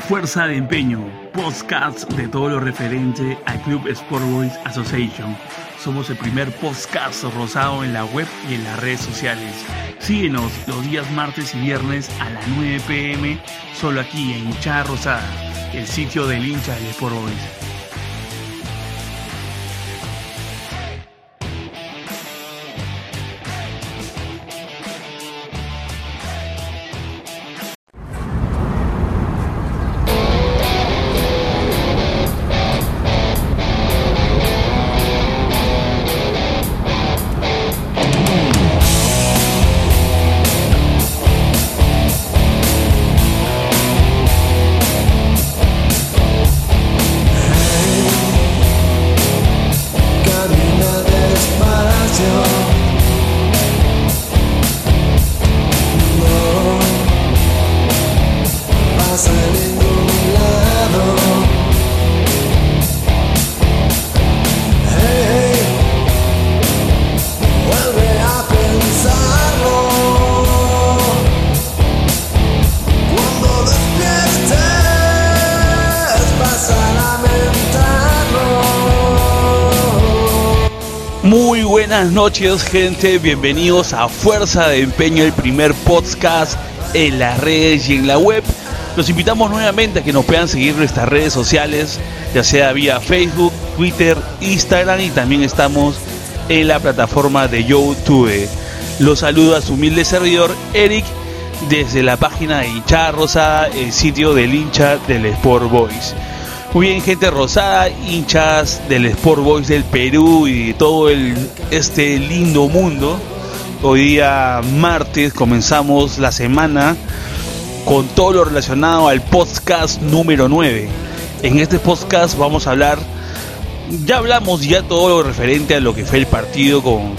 Fuerza de Empeño, podcast de todo lo referente al Club Sport Boys Association. Somos el primer podcast rosado en la web y en las redes sociales. Síguenos los días martes y viernes a las 9 pm, solo aquí en Hinchada Rosada, el sitio del hincha del Sport Boys. Buenas noches gente, bienvenidos a Fuerza de Empeño, el primer podcast en las redes y en la web. Los invitamos nuevamente a que nos puedan seguir nuestras redes sociales, ya sea vía Facebook, Twitter, Instagram y también estamos en la plataforma de YouTube. Los saluda su humilde servidor Eric desde la página de Hinchada Rosada, el sitio del hincha del Sport Boys. Muy bien, gente rosada, hinchas del Sport Boys del Perú y todo el, este lindo mundo. Hoy día martes comenzamos la semana con todo lo relacionado al podcast número 9. En este podcast vamos a hablar, ya hablamos ya todo lo referente a lo que fue el partido con,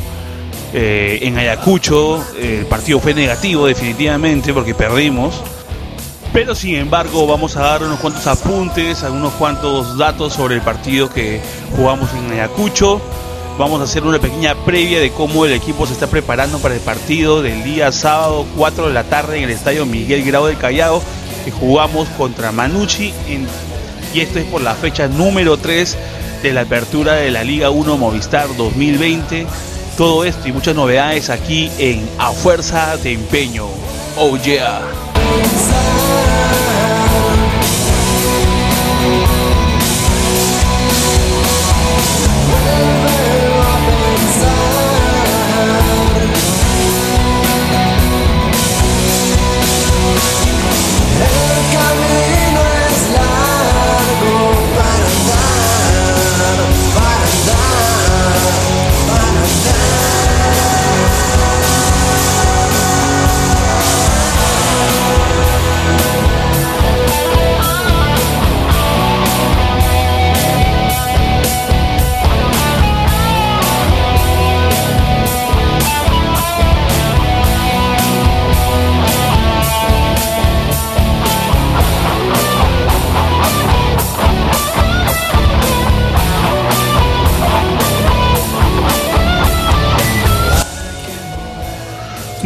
eh, en Ayacucho. El partido fue negativo definitivamente porque perdimos. Pero sin embargo vamos a dar unos cuantos apuntes, algunos cuantos datos sobre el partido que jugamos en Ayacucho. Vamos a hacer una pequeña previa de cómo el equipo se está preparando para el partido del día sábado 4 de la tarde en el estadio Miguel Grau del Callao, que jugamos contra Manucci. y esto es por la fecha número 3 de la apertura de la Liga 1 Movistar 2020. Todo esto y muchas novedades aquí en A Fuerza de Empeño. Oh yeah. love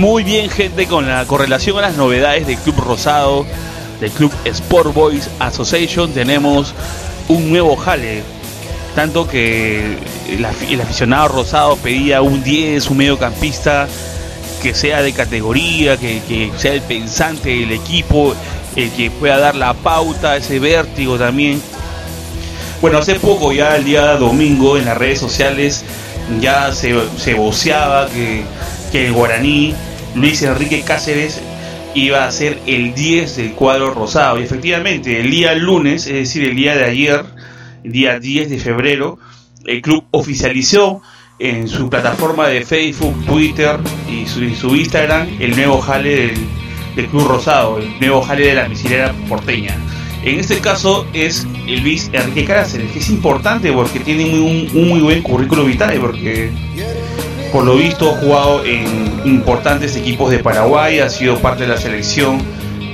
Muy bien, gente, con la correlación a las novedades del Club Rosado, del Club Sport Boys Association, tenemos un nuevo jale. Tanto que el, aficionado rosado pedía un 10, un mediocampista que sea de categoría, que, sea el pensante del equipo, el que pueda dar la pauta, ese vértigo también. Bueno, hace poco, ya el día domingo, en las redes sociales, ya se, se voceaba que, que el guaraní Luis Enrique Cáceres iba a ser el 10 del cuadro rosado. Y efectivamente, el día lunes, es decir, el día de ayer, el día 10 de febrero, el club oficializó en su plataforma de Facebook, Twitter y su, Instagram el nuevo jale del, Club Rosado, el nuevo jale de la misilera porteña. En este caso es Luis Enrique Cáceres, que es importante porque tiene un, muy buen currículo vital, porque por lo visto ha jugado en importantes equipos de Paraguay, ha sido parte de la selección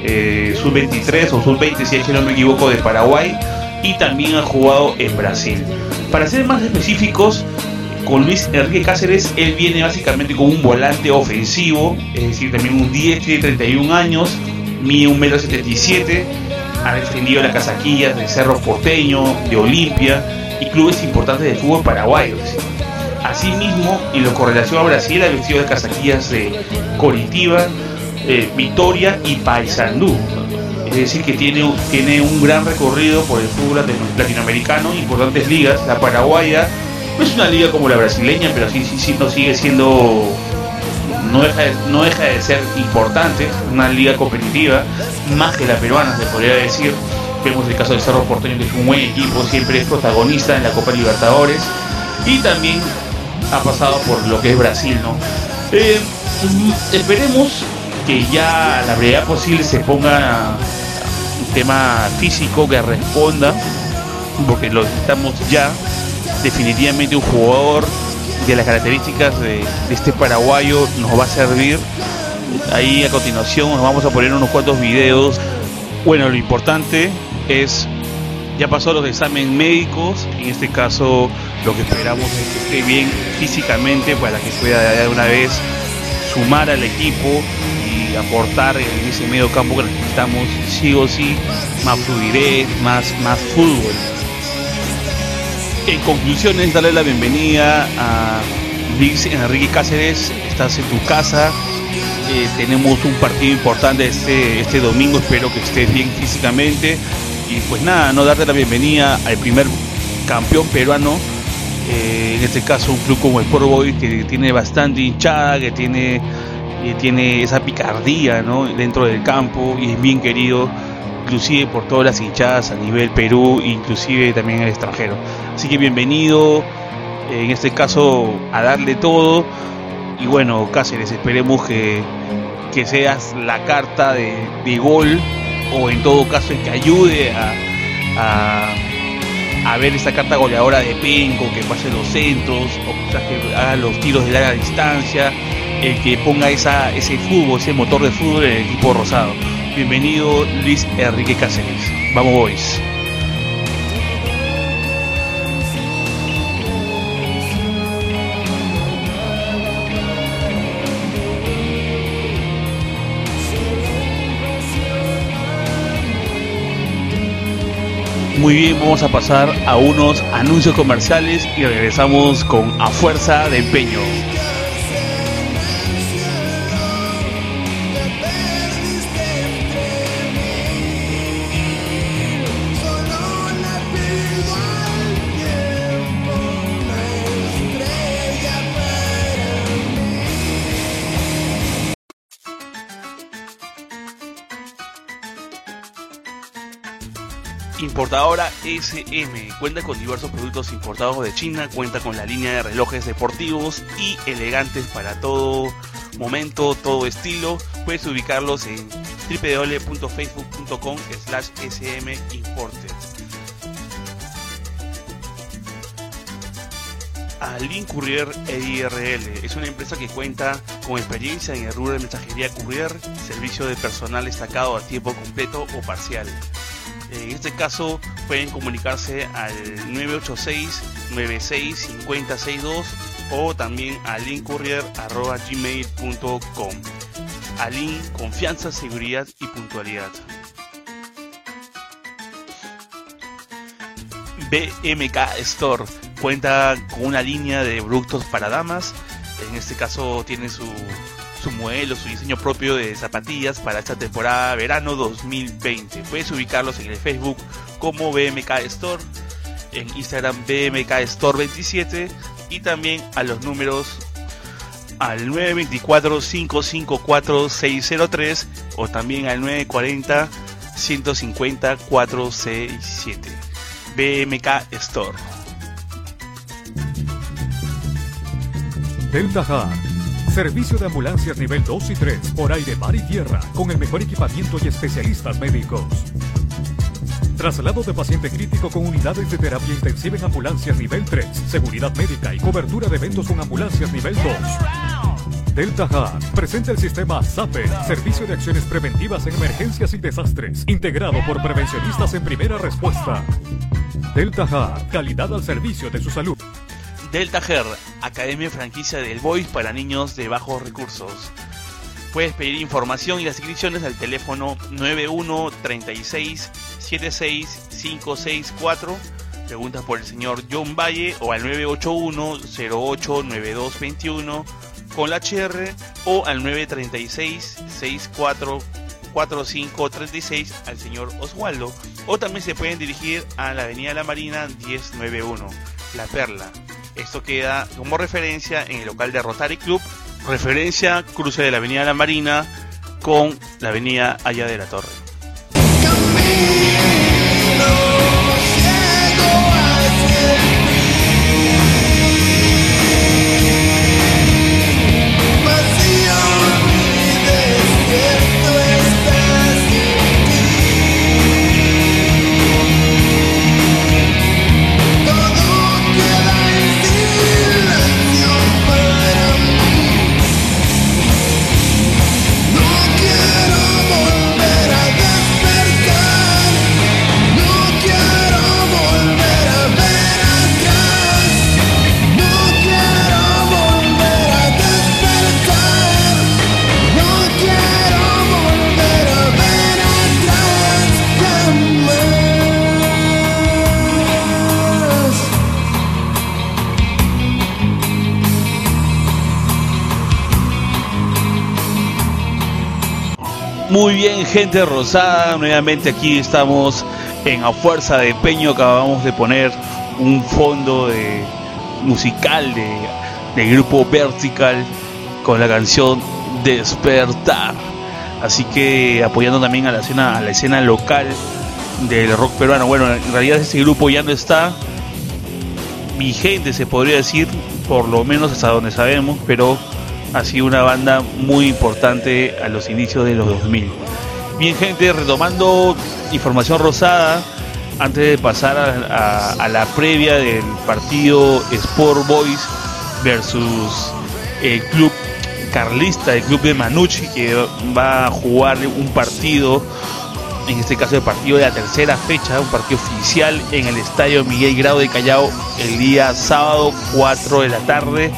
eh, sub-23 o sub-20 si es que no me equivoco de Paraguay y también ha jugado en Brasil. Para ser más específicos, con Luis Enrique Cáceres, él viene básicamente como un volante ofensivo, es decir, también un 10, tiene 31 años, mide 1,77 m, ha defendido las casaquillas de Cerro Porteño, de Olimpia y clubes importantes de fútbol paraguayos. Asimismo, en lo correlación a Brasil, ha vestido las casaquillas de Coritiba, eh, Victoria y Paysandú. Es decir, que tiene, tiene un gran recorrido por el fútbol latinoamericano, importantes ligas. La paraguaya no es una liga como la brasileña, pero sí, sí, sí, no sigue siendo no deja, de, no deja de ser importante, una liga competitiva, más que la peruana, se podría decir. Vemos el caso de Cerro Porteño, que es un buen equipo, siempre es protagonista en la Copa Libertadores y también ha pasado por lo que es Brasil, ¿no? Eh, esperemos que ya la brevedad posible se ponga un tema físico que responda, porque lo necesitamos ya. Definitivamente un jugador de las características de, este paraguayo nos va a servir. Ahí a continuación nos vamos a poner unos cuantos videos. Bueno, lo importante es, ya pasó los exámenes médicos, en este caso lo que esperamos es que esté bien físicamente para que pueda de una vez sumar al equipo y aportar en ese medio campo que necesitamos sí o sí más fluidez, más, más fútbol. En conclusiones, darle la bienvenida a Luis Enrique Cáceres. Estás en tu casa. Eh, tenemos un partido importante este, este domingo. Espero que estés bien físicamente. Y pues nada, no darte la bienvenida al primer campeón peruano. Eh, en este caso, un club como el Sport Boy que tiene bastante hinchada, que tiene, que tiene esa picardía ¿no? dentro del campo y es bien querido inclusive por todas las hinchadas a nivel Perú, inclusive también el extranjero. Así que bienvenido, en este caso, a darle todo. Y bueno, Cáceres, esperemos que, que seas la carta de, gol o en todo caso que ayude a, a, ver esta carta goleadora de Penco, que pase los centros, o que haga los tiros de larga distancia, el que ponga esa, ese fútbol, ese motor de fútbol en el equipo rosado. Bienvenido Luis Enrique Cáceres. Vamos boys. Muy bien, vamos a pasar a unos anuncios comerciales y regresamos con A Fuerza de Empeño. SM cuenta con diversos productos importados de China, cuenta con la línea de relojes deportivos y elegantes para todo momento, todo estilo. Puedes ubicarlos en www.facebook.com slash smimported. Alin Courier EIRL es una empresa que cuenta con experiencia en el rubro de mensajería courier, servicio de personal destacado a tiempo completo o parcial en este caso pueden comunicarse al 986-965062 o también a linkcourier.gmail.com. Alin, confianza, seguridad y puntualidad. BMK Store cuenta con una línea de productos para damas. En este caso tiene su modelo, su diseño propio de zapatillas para esta temporada verano 2020. Puedes ubicarlos en el Facebook como BMK Store, en Instagram BMK Store 27 y también a los números al 924-554-603 o también al 940-150-467. BMK Store. Delta Servicio de ambulancias nivel 2 y 3 por aire, mar y tierra con el mejor equipamiento y especialistas médicos. Traslado de paciente crítico con unidades de terapia intensiva en ambulancias nivel 3, seguridad médica y cobertura de eventos con ambulancias nivel 2. Delta Hard presenta el sistema SAPE, Servicio de Acciones Preventivas en Emergencias y Desastres, integrado por prevencionistas en primera respuesta. Delta Hard, calidad al servicio de su salud. Delta Her, Academia Franquicia del Voice para niños de bajos recursos. Puedes pedir información y las inscripciones al teléfono 9136 76564. Preguntas por el señor John Valle o al 981-089221 con la HR o al 936-644536 al señor Oswaldo. O también se pueden dirigir a la Avenida La Marina 1091, La Perla. Esto queda como referencia en el local de Rotary Club, referencia cruce de la Avenida La Marina con la Avenida Allá de la Torre. Gente rosada. Nuevamente aquí estamos en A Fuerza de Peño. Acabamos de poner un fondo de musical de, del grupo Vertical con la canción Despertar. Así que apoyando también a la escena, a la escena local del rock peruano. Bueno, en realidad este grupo ya no está vigente, se podría decir, por lo menos hasta donde sabemos, pero ha sido una banda muy importante a los inicios de los 2000. Bien gente, retomando información rosada, antes de pasar a, la previa del partido Sport Boys versus el club carlista, el club de Manucci, que va a jugar un partido, en este caso el partido de la tercera fecha, un partido oficial en el estadio Miguel Grado de Callao el día sábado 4 de la tarde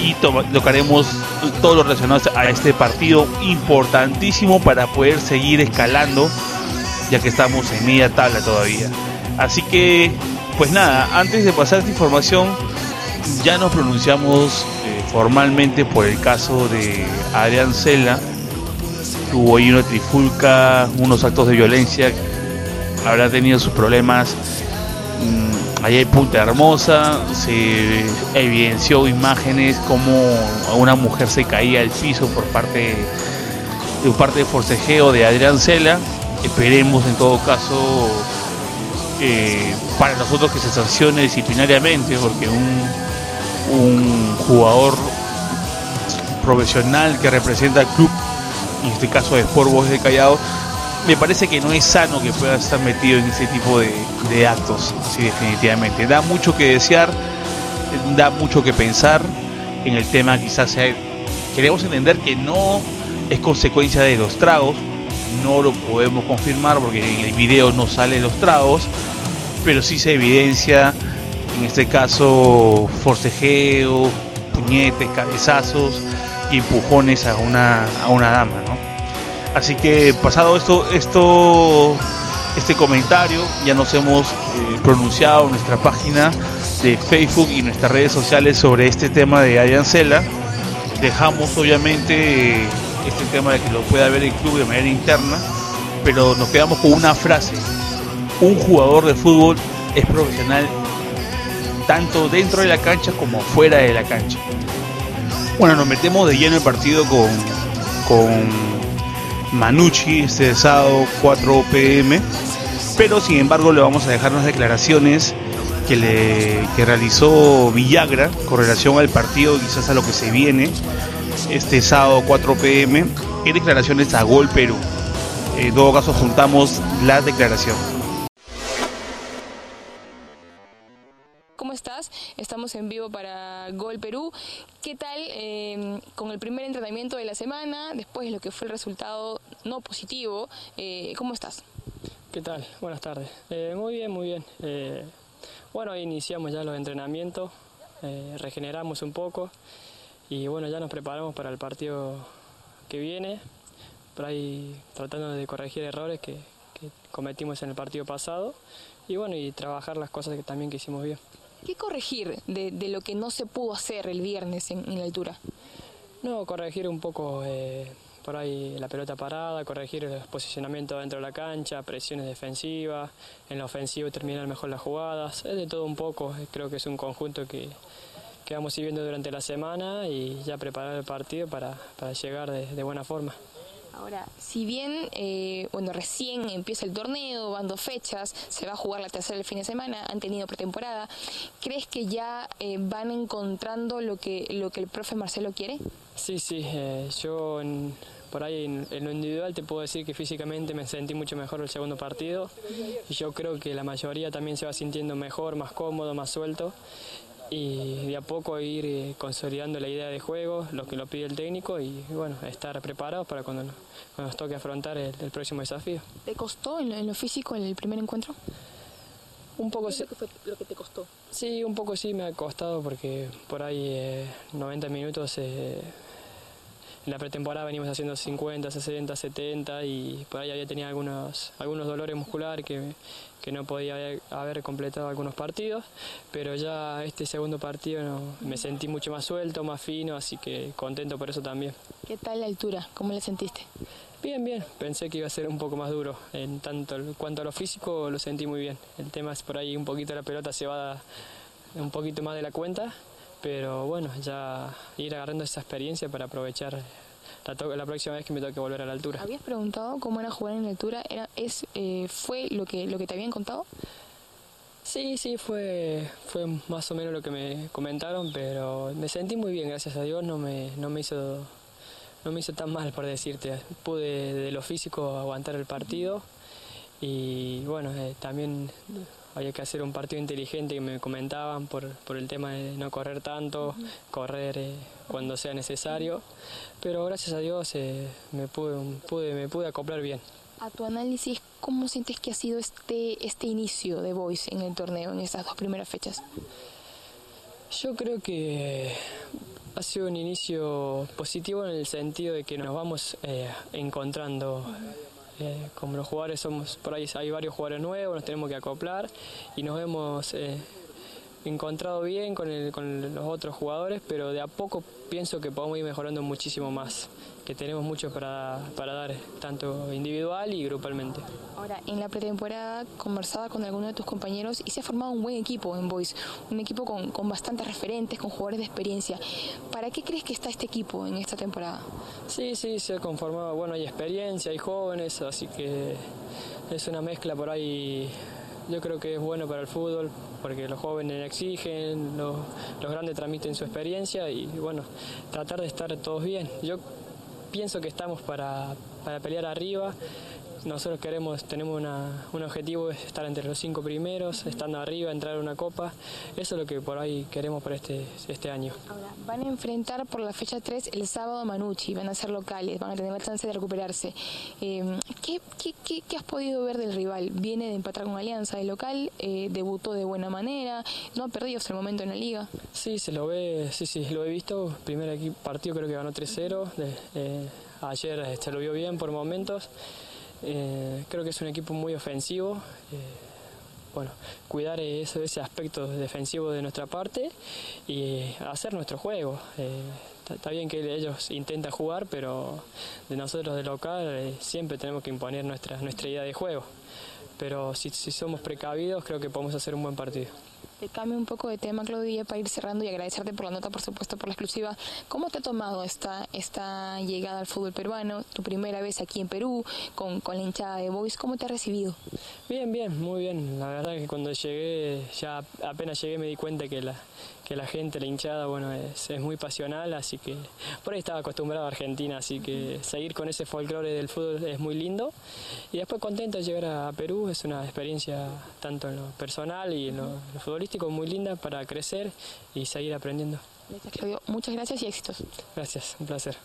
y tocaremos todo lo relacionado a este partido importantísimo para poder seguir escalando ya que estamos en media tabla todavía. Así que, pues nada, antes de pasar esta información, ya nos pronunciamos eh, formalmente por el caso de Adrián Cela. Hubo ahí una trifulca, unos actos de violencia, habrá tenido sus problemas mm, Allá en Punta Hermosa se evidenció imágenes como una mujer se caía al piso por parte de parte de forcejeo de Adrián Cela. Esperemos en todo caso eh, para nosotros que se sancione disciplinariamente porque un, un jugador profesional que representa al club, en este caso de Sport Boys de Callao, me parece que no es sano que pueda estar metido en ese tipo de, actos, sí, definitivamente. Da mucho que desear, da mucho que pensar en el tema, quizás sea, queremos entender que no es consecuencia de los tragos, no lo podemos confirmar porque en el video no salen los tragos, pero sí se evidencia, en este caso, forcejeo, puñetes, cabezazos y empujones a una, a una dama. Así que pasado esto, esto, este comentario, ya nos hemos eh, pronunciado nuestra página de Facebook y nuestras redes sociales sobre este tema de Ayancela. Dejamos obviamente este tema de que lo pueda ver el club de manera interna, pero nos quedamos con una frase. Un jugador de fútbol es profesional tanto dentro de la cancha como fuera de la cancha. Bueno, nos metemos de lleno el partido con, con Manucci este sábado 4 pm, pero sin embargo le vamos a dejar unas declaraciones que, le, que realizó Villagra con relación al partido, quizás a lo que se viene este sábado 4 pm, en declaraciones a Gol Perú. En todo caso juntamos la declaración. Estás? Estamos en vivo para Gol Perú. ¿Qué tal em, con el primer entrenamiento de la semana, después de lo que fue el resultado no positivo? Eh, ¿Cómo estás? ¿Qué tal? Buenas tardes. Eh, muy bien, muy bien. Eh, bueno, iniciamos ya los entrenamientos, regeneramos un poco y bueno, ya nos preparamos para el partido que viene, por ahí tratando de corregir errores que, cometimos en el partido pasado y bueno, y trabajar las cosas que también hicimos bien. ¿Qué corregir de, lo que no se pudo hacer el viernes en, la altura? No, corregir un poco eh, por ahí la pelota parada, corregir el posicionamiento dentro de la cancha, presiones defensivas, en la ofensiva terminar mejor las jugadas, es de todo un poco, creo que es un conjunto que, vamos a ir viendo durante la semana y ya preparar el partido para, llegar de buena forma. Ahora, si bien, eh, bueno, recién empieza el torneo, van dos fechas, se va a jugar la tercera el fin de semana, han tenido pretemporada, ¿crees que ya eh, van encontrando lo que, lo que el profe Marcelo quiere? Sí, sí, eh, yo en, por ahí en, en, lo individual te puedo decir que físicamente me sentí mucho mejor el segundo partido y yo creo que la mayoría también se va sintiendo mejor, más cómodo, más suelto y de a poco ir eh, consolidando la idea de juego, lo que lo pide el técnico y bueno, estar preparados para cuando, cuando nos toque afrontar el, el, próximo desafío. ¿Te costó en lo, en lo, físico el primer encuentro? Un poco sí. Fue lo que te costó? Sí, un poco sí me ha costado porque por ahí eh, 90 minutos eh, en la pretemporada venimos haciendo 50, 60, 70 y por ahí había tenido algunos, algunos dolores musculares que, que no podía haber, haber, completado algunos partidos, pero ya este segundo partido no, me sentí mucho más suelto, más fino, así que contento por eso también. ¿Qué tal la altura? ¿Cómo le sentiste? Bien, bien. Pensé que iba a ser un poco más duro. En tanto en cuanto a lo físico lo sentí muy bien. El tema es por ahí un poquito la pelota se va un poquito más de la cuenta, pero bueno, ya ir agarrando esa experiencia para aprovechar la, la, próxima vez que me toque volver a la altura. ¿Habías preguntado cómo era jugar en la altura? ¿Era, es, eh, ¿Fue lo que, lo que te habían contado? Sí, sí, fue, fue más o menos lo que me comentaron, pero me sentí muy bien, gracias a Dios, no me, no me hizo no me hizo tan mal por decirte. Pude de lo físico aguantar el partido y bueno, eh, también había que hacer un partido inteligente que me comentaban por, por el tema de no correr tanto, correr eh, cuando sea necesario, pero gracias a Dios eh, me, pude, pude, me pude acoplar bien. A tu análisis, ¿cómo sientes que ha sido este, este inicio de Boys en el torneo, en estas dos primeras fechas? Yo creo que ha sido un inicio positivo en el sentido de que nos vamos eh, encontrando. Eh, como los jugadores somos, por ahí hay varios jugadores nuevos, nos tenemos que acoplar y nos hemos eh, encontrado bien con, el, con, los otros jugadores, pero de a poco pienso que podemos ir mejorando muchísimo más, que tenemos mucho para, para dar, tanto individual y grupalmente. Ahora, en la pretemporada conversaba con alguno de tus compañeros y se ha formado un buen equipo en Boys, un equipo con, con bastantes referentes, con jugadores de experiencia. ¿Para qué crees que está este equipo en esta temporada? Sí, sí, se ha conformado, bueno, hay experiencia, hay jóvenes, así que es una mezcla por ahí yo creo que es bueno para el fútbol porque los jóvenes exigen, los, los, grandes transmiten su experiencia y bueno, tratar de estar todos bien. Yo pienso que estamos para, para pelear arriba. Nosotros queremos, tenemos una, un objetivo, es estar entre los cinco primeros, estando arriba, entrar a una copa. Eso es lo que por ahí queremos para este, este año. Ahora, van a enfrentar por la fecha 3 el sábado a Manucci, van a ser locales, van a tener la chance de recuperarse. Eh, ¿qué, qué, qué, qué, has podido ver del rival? Viene de empatar con Alianza de local, eh, debutó de buena manera, no ha perdido hasta el momento en la liga. Sí, se lo ve, sí, sí, lo he visto. Primer partido creo que ganó 3-0. Eh, ayer se lo vio bien por momentos. Eh, creo que es un equipo muy ofensivo. Eh, bueno, cuidar eso, ese aspecto defensivo de nuestra parte y hacer nuestro juego. Eh, está bien que ellos intentan jugar, pero de nosotros de local siempre tenemos que imponer nuestra, nuestra idea de juego. Pero si, si somos precavidos, creo que podemos hacer un buen partido. Te cambio un poco de tema, Claudia, para ir cerrando y agradecerte por la nota, por supuesto, por la exclusiva. ¿Cómo te ha tomado esta, esta llegada al fútbol peruano? Tu primera vez aquí en Perú, con, con la hinchada de Boys, ¿cómo te ha recibido? Bien, bien, muy bien. La verdad que cuando llegué, ya apenas llegué me di cuenta que la, que la gente, la hinchada, bueno, es, es muy pasional, así que por ahí estaba acostumbrado a Argentina, así que seguir con ese folclore del fútbol es muy lindo. Y después contento de llegar a Perú, es una experiencia tanto en lo personal y en lo, en lo futbolístico muy linda para crecer y seguir aprendiendo. Muchas gracias y éxitos. Gracias, un placer.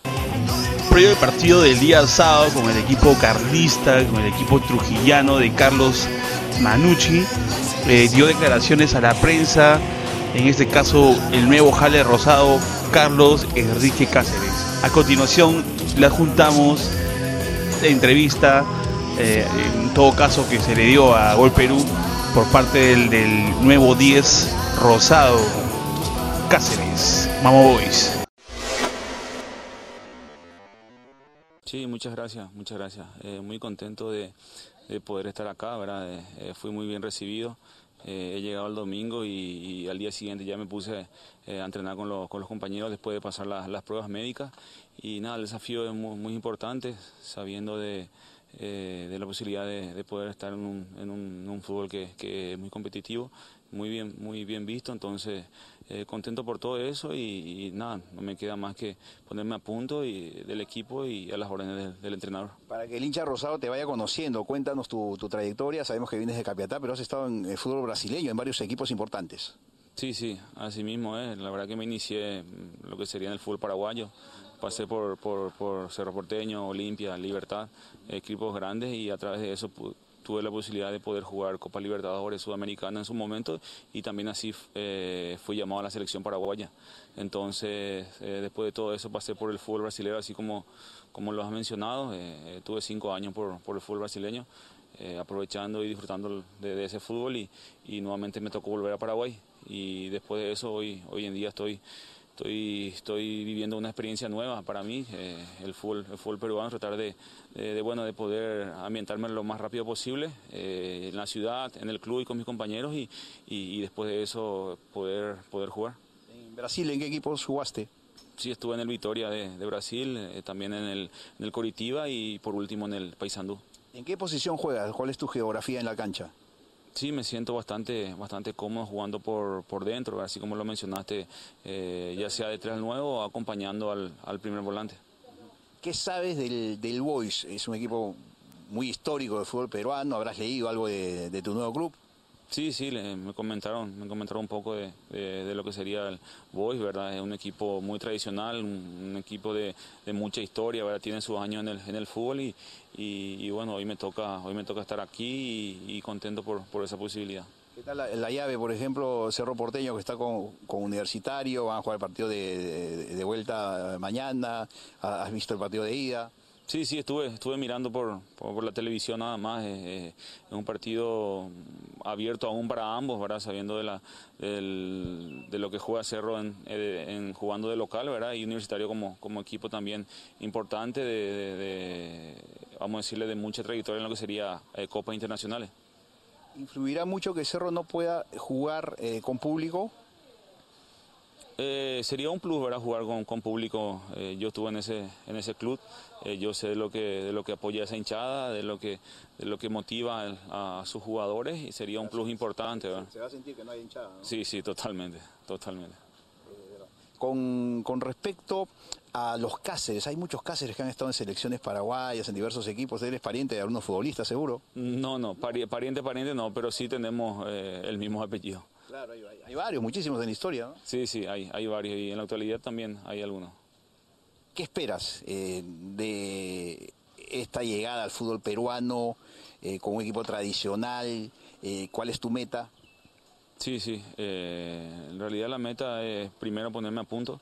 Previo el partido del día sábado con el equipo carlista, con el equipo trujillano de Carlos Manucci, eh, dio declaraciones a la prensa, en este caso el nuevo jale rosado Carlos Enrique Cáceres. A continuación la juntamos la entrevista eh, en todo caso que se le dio a Gol Perú por parte del, nuevo 10 Rosado Cáceres, Mamo Boys. Sí, muchas gracias, muchas gracias. Eh, muy contento de, de, poder estar acá, ¿verdad? Eh fui muy bien recibido. Eh, he llegado el domingo y, al día siguiente ya me puse eh, a entrenar con, los, compañeros después de pasar la, las pruebas médicas. Y nada, el desafío es muy, muy importante, sabiendo de, de la posibilidad de, de, poder estar en un, fútbol que, es muy competitivo, muy bien, muy bien visto. Entonces, eh, contento por todo eso y, y, nada, no me queda más que ponerme a punto y, del equipo y a las órdenes del, del, entrenador. Para que el hincha rosado te vaya conociendo, cuéntanos tu, tu, trayectoria, sabemos que vienes de Capiatá, pero has estado en el fútbol brasileño, en varios equipos importantes. Sí, sí, así mismo es, la verdad que me inicié lo que sería en el fútbol paraguayo, pasé por, por, por Cerro Porteño, Olimpia, Libertad, equipos grandes y a través de eso tuve la posibilidad de poder jugar Copa Libertadores Sudamericana en su momento y también así eh, fui llamado a la selección paraguaya. Entonces, eh, después de todo eso pasé por el fútbol brasileño, así como, como lo has mencionado, eh, tuve cinco años por, por el fútbol brasileño, aprovechando y disfrutando de, de ese fútbol y, y, nuevamente me tocó volver a Paraguay y después de eso hoy, hoy en día estoy Estoy, estoy viviendo una experiencia nueva para mí, eh, el, fútbol, el fútbol peruano, tratar de, de, de, bueno, de poder ambientarme lo más rápido posible eh, en la ciudad, en el club y con mis compañeros y, y, y después de eso poder, poder jugar. ¿En Brasil en qué equipos jugaste? Sí, estuve en el Vitoria de, de Brasil, eh, también en el, en el Coritiba y por último en el Paysandú. ¿En qué posición juegas? ¿Cuál es tu geografía en la cancha? Sí, me siento bastante, bastante cómodo jugando por, por dentro, así como lo mencionaste, eh, ya sea detrás del nuevo o acompañando al, al primer volante. ¿Qué sabes del, del Boys? Es un equipo muy histórico de fútbol peruano, habrás leído algo de, de tu nuevo club. Sí, sí, me comentaron, me comentaron un poco de, de, lo que sería el Boys, ¿verdad? Es un equipo muy tradicional, un, equipo de, de, mucha historia, ¿verdad? Tiene sus años en el, en el fútbol y, y, bueno, hoy me toca, hoy me toca estar aquí y, contento por, por, esa posibilidad. ¿Qué tal la, la, llave, por ejemplo, Cerro Porteño que está con, con Universitario, van a jugar el partido de vuelta mañana, has visto el partido de ida? Sí, sí, estuve, estuve mirando por, por, la televisión nada más. Eh, eh, es un partido abierto aún para ambos, ¿verdad? Sabiendo de, la, del, de lo que juega Cerro en, eh, en, jugando de local, ¿verdad? Y Universitario como, como equipo también importante, de, de, de, vamos a decirle, de mucha trayectoria en lo que sería eh, Copas Internacionales. ¿Influirá mucho que Cerro no pueda jugar eh, con público? Eh, sería un plus ¿verdad? jugar con, con público. Eh, yo estuve en ese, en ese club, eh, yo sé de lo, que, de lo que apoya esa hinchada, de lo que, de lo que motiva a, a sus jugadores y sería un plus importante. ¿verdad? Se va a sentir que no hay hinchada. ¿no? Sí, sí, totalmente, totalmente. Con, con, respecto a los Cáceres, hay muchos Cáceres que han estado en selecciones paraguayas, en diversos equipos. ¿Eres pariente de algunos futbolistas, seguro? No, no, pariente, pariente no, pero sí tenemos el mismo apellido. Claro, hay, hay, varios, muchísimos en la historia, ¿no? Sí, sí, hay, hay varios y en la actualidad también hay algunos. ¿Qué esperas eh, de esta llegada al fútbol peruano eh, con un equipo tradicional? Eh, ¿Cuál es tu meta? Sí, sí, en realidad la meta es primero ponerme a punto,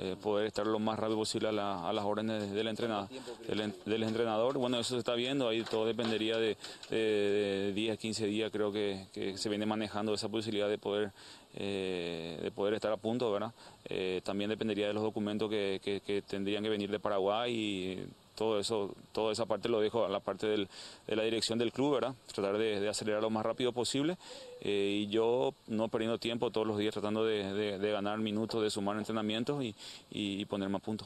eh, poder estar lo más rápido posible a, la, las órdenes del entrenador. Bueno, eso se está viendo, ahí todo dependería de, de, de 10, 15 días, creo que, se viene manejando esa posibilidad de poder, eh, de poder estar a punto, ¿verdad? Eh, también dependería de los documentos que, tendrían que venir de Paraguay y todo eso, toda esa parte lo dejo a la parte del, de la dirección del club, ¿verdad? Tratar de, acelerar lo más rápido posible eh, y yo no perdiendo tiempo todos los días tratando de, de, ganar minutos, de sumar entrenamientos y, y, ponerme a punto.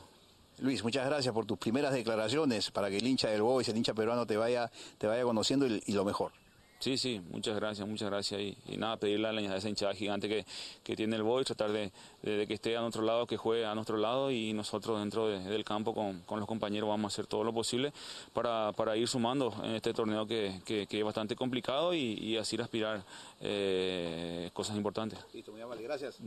Luis, muchas gracias por tus primeras declaraciones para que el hincha del Boys, el hincha peruano te vaya, te vaya conociendo y lo mejor. Sí, sí, muchas gracias, muchas gracias. Y, y nada, pedirle a, la, a esa hinchada gigante que, que tiene el Boys, tratar de, de, de, que esté a nuestro lado, que juegue a nuestro lado y nosotros dentro de, del campo con, con, los compañeros vamos a hacer todo lo posible para, para ir sumando en este torneo que, que, que es bastante complicado y, y así aspirar eh, cosas importantes. Listo, muy amable, gracias.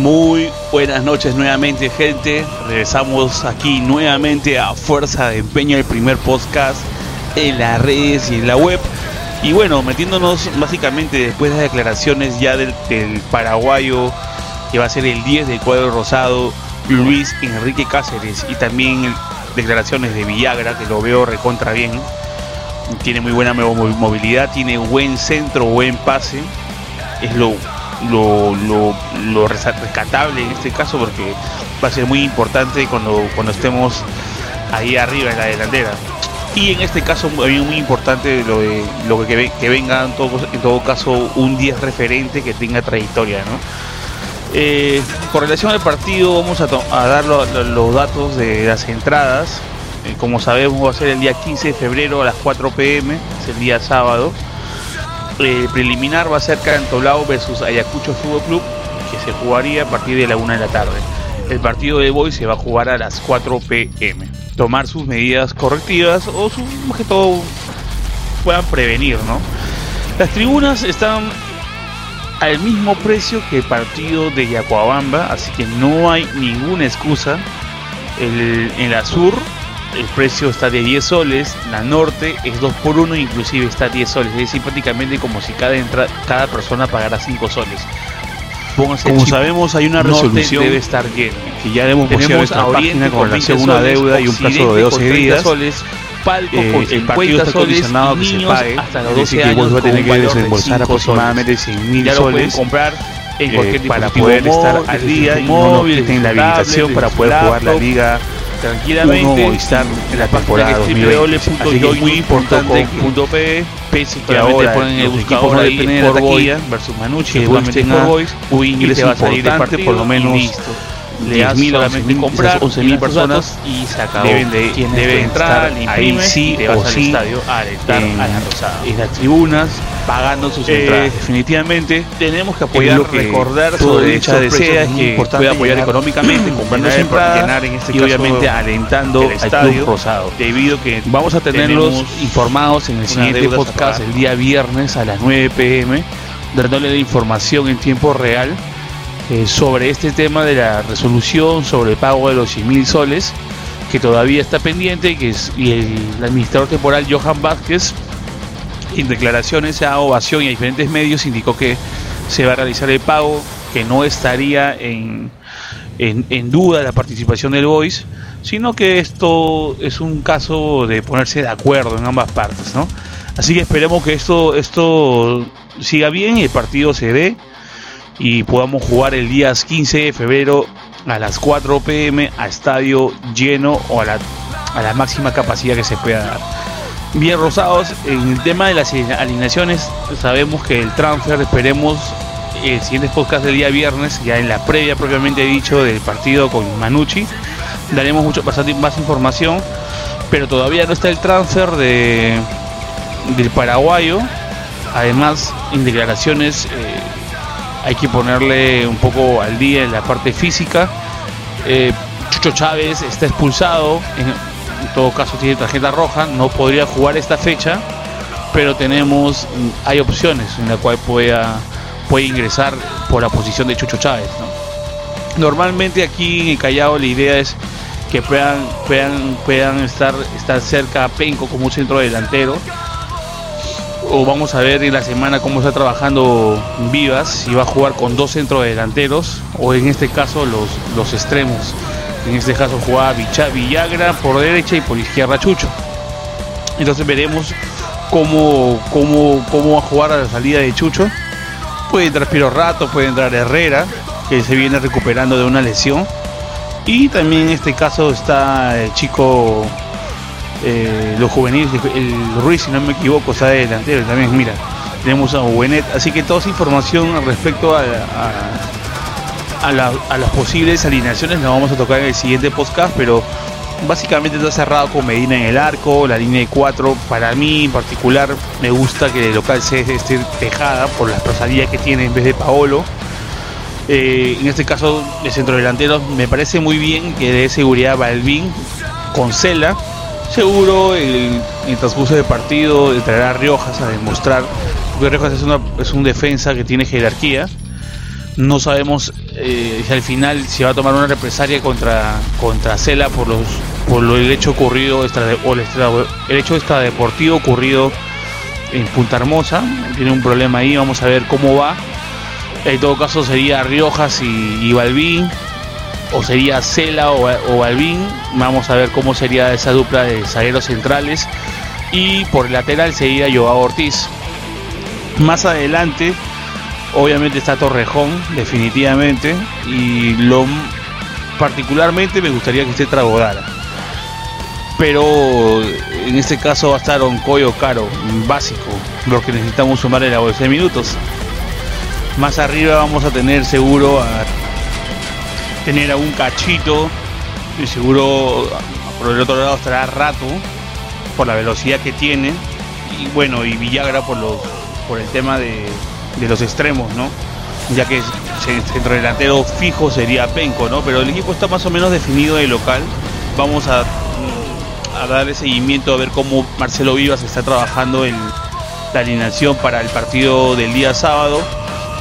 Muy buenas noches nuevamente gente, regresamos aquí nuevamente a Fuerza de Empeño, el primer podcast en las redes y en la web. Y bueno, metiéndonos básicamente después de las declaraciones ya del, paraguayo que va a ser el 10 del cuadro rosado, Luis Enrique Cáceres, y también declaraciones de Villagra, que lo veo recontra bien. Tiene muy buena movilidad, tiene buen centro, buen pase. Es lo lo, lo, rescatable en este caso porque va a ser muy importante cuando, cuando estemos ahí arriba en la delantera. Y en este caso muy, muy importante lo, lo que, que venga en todo, caso un 10 referente que tenga trayectoria. ¿no? Eh, con relación al partido vamos a, dar lo, los datos de las entradas. Eh, como sabemos va a ser el día 15 de febrero a las 4 pm, es el día sábado. Eh, preliminar va a ser Cantolao versus Ayacucho Fútbol Club, que se jugaría a partir de la 1 de la tarde. El partido de Boy se va a jugar a las 4 pm. Tomar sus medidas correctivas o su, que todo puedan prevenir, ¿no? Las tribunas están al mismo precio que el partido de Yacuabamba, así que no hay ninguna excusa. El, en la sur el precio está de 10 soles, la norte es 2 por 1 inclusive está a 10 soles, es decir, prácticamente como si cada, entra, cada persona pagara 5 soles. Póngase como sabemos hay una resolución debe estar lleno. que ya hemos Tenemos a Oriente con relación una deuda y un plazo de 12 días. Soles, Palco eh, con el partido está condicionado que se pague, hasta los 12 años que va a tener que desembolsar aproximadamente 100 mil soles comprar en cualquier eh, para poder estar al día y no la habilitación para poder jugar la liga tranquilamente Movistar en la temporada muy importante pese que ahora ponen el buscador ahí por versus Manucci que por Boys un ingreso importante por lo menos le das solamente comprar 11.000 personas y se acabó. deben de, deben entrar ahí sí te o vas sí al estadio a alentar a la Rosada. en las tribunas pagando sus eh, entradas. Definitivamente tenemos que apoyar que recordar hincha esos desea es que importante pueda apoyar económicamente comprando su llenar en este y obviamente alentando al estadio Club Rosado. debido que Vamos a tenerlos informados en el siguiente podcast el día viernes a las 9 pm, dándole la información en tiempo real eh, sobre este tema de la resolución sobre el pago de los 100 mil soles, que todavía está pendiente y, que y el, el administrador temporal Johan Vázquez, en declaraciones a Ovación y a diferentes medios, indicó que se va a realizar el pago, que no estaría en, en, en duda la participación del Voice, sino que esto es un caso de ponerse de acuerdo en ambas partes, ¿no? Así que esperemos que esto, esto siga bien y el partido se dé y podamos jugar el día 15 de febrero a las 4 pm a estadio lleno o a la, a la máxima capacidad que se pueda dar. Bien rosados, en el tema de las alineaciones, sabemos que el transfer, esperemos el siguiente podcast del día viernes, ya en la previa propiamente dicho del partido con Manucci, daremos mucho bastante más información, pero todavía no está el transfer de del paraguayo. Además, en declaraciones eh, hay que ponerle un poco al día en la parte física. Eh, Chucho Chávez está expulsado, en, todo caso tiene tarjeta roja, no podría jugar esta fecha, pero tenemos, hay opciones en la cual pueda, puede ingresar por la posición de Chucho Chávez. ¿no? Normalmente aquí en el Callao la idea es que puedan, puedan, puedan estar, estar cerca a Penco como un centro delantero. O vamos a ver en la semana cómo está trabajando Vivas, si va a jugar con dos centros delanteros o en este caso los, los extremos. En este caso jugaba Villagra por derecha y por izquierda Chucho. Entonces veremos cómo, cómo, cómo va a jugar a la salida de Chucho. Puede entrar Piro Rato, puede entrar Herrera, que se viene recuperando de una lesión. Y también en este caso está el chico, eh, los juveniles, el Ruiz, si no me equivoco, está de delantero. También, mira, tenemos a Buenet. Así que toda esa información respecto a, a, a, la- a las posibles alineaciones la vamos a tocar en el siguiente podcast, pero básicamente está cerrado con Medina en el arco, la línea de 4. Para mí en particular me gusta que el local sea esté Tejada por la salida que tiene en vez de Paolo. Eh, en este caso, de centro delantero, me parece muy bien que dé seguridad a Balvin con Cela. Seguro el, el transcurso del partido traerá a Riojas a demostrar, porque Riojas es, una, es un defensa que tiene jerarquía. No sabemos eh, si al final se va a tomar una represalia contra, contra Cela por los por lo, el hecho ocurrido o el, el hecho extradeportivo ocurrido en Punta Hermosa. Tiene un problema ahí, vamos a ver cómo va. En todo caso sería Riojas y, y Balbín, o sería Cela o, o, Balbín. Vamos a ver cómo sería esa dupla de zagueros centrales. Y por el lateral sería Joao Ortiz. Más adelante Obviamente está Torrejón, definitivamente. Y lo particularmente me gustaría que esté Tragodara. Pero en este caso va a estar Oncoyo Caro, básico, lo que necesitamos sumar en la de minutos. Más arriba vamos a tener seguro a tener a un cachito. Y seguro por el otro lado estará Rato por la velocidad que tiene. Y bueno, y Villagra por los por el tema de de los extremos, ¿no? Ya que centro delantero fijo sería Penco, ¿no? Pero el equipo está más o menos definido de local. Vamos a, a darle seguimiento a ver cómo Marcelo Vivas está trabajando en la alineación para el partido del día sábado.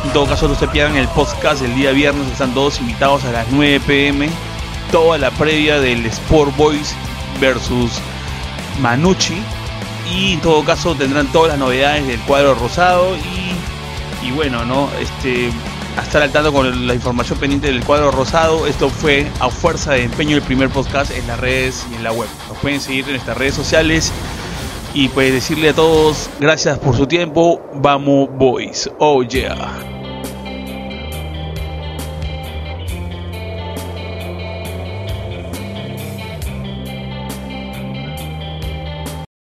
En todo caso, no se pierdan el podcast del día viernes. Están todos invitados a las 9 pm. Toda la previa del Sport Boys versus Manucci. Y en todo caso tendrán todas las novedades del cuadro rosado y y bueno, ¿no? Este, a estar al tanto con la información pendiente del cuadro rosado. Esto fue a fuerza de empeño el primer podcast en las redes y en la web. Nos pueden seguir en nuestras redes sociales y pues decirle a todos gracias por su tiempo. Vamos boys. Oh yeah.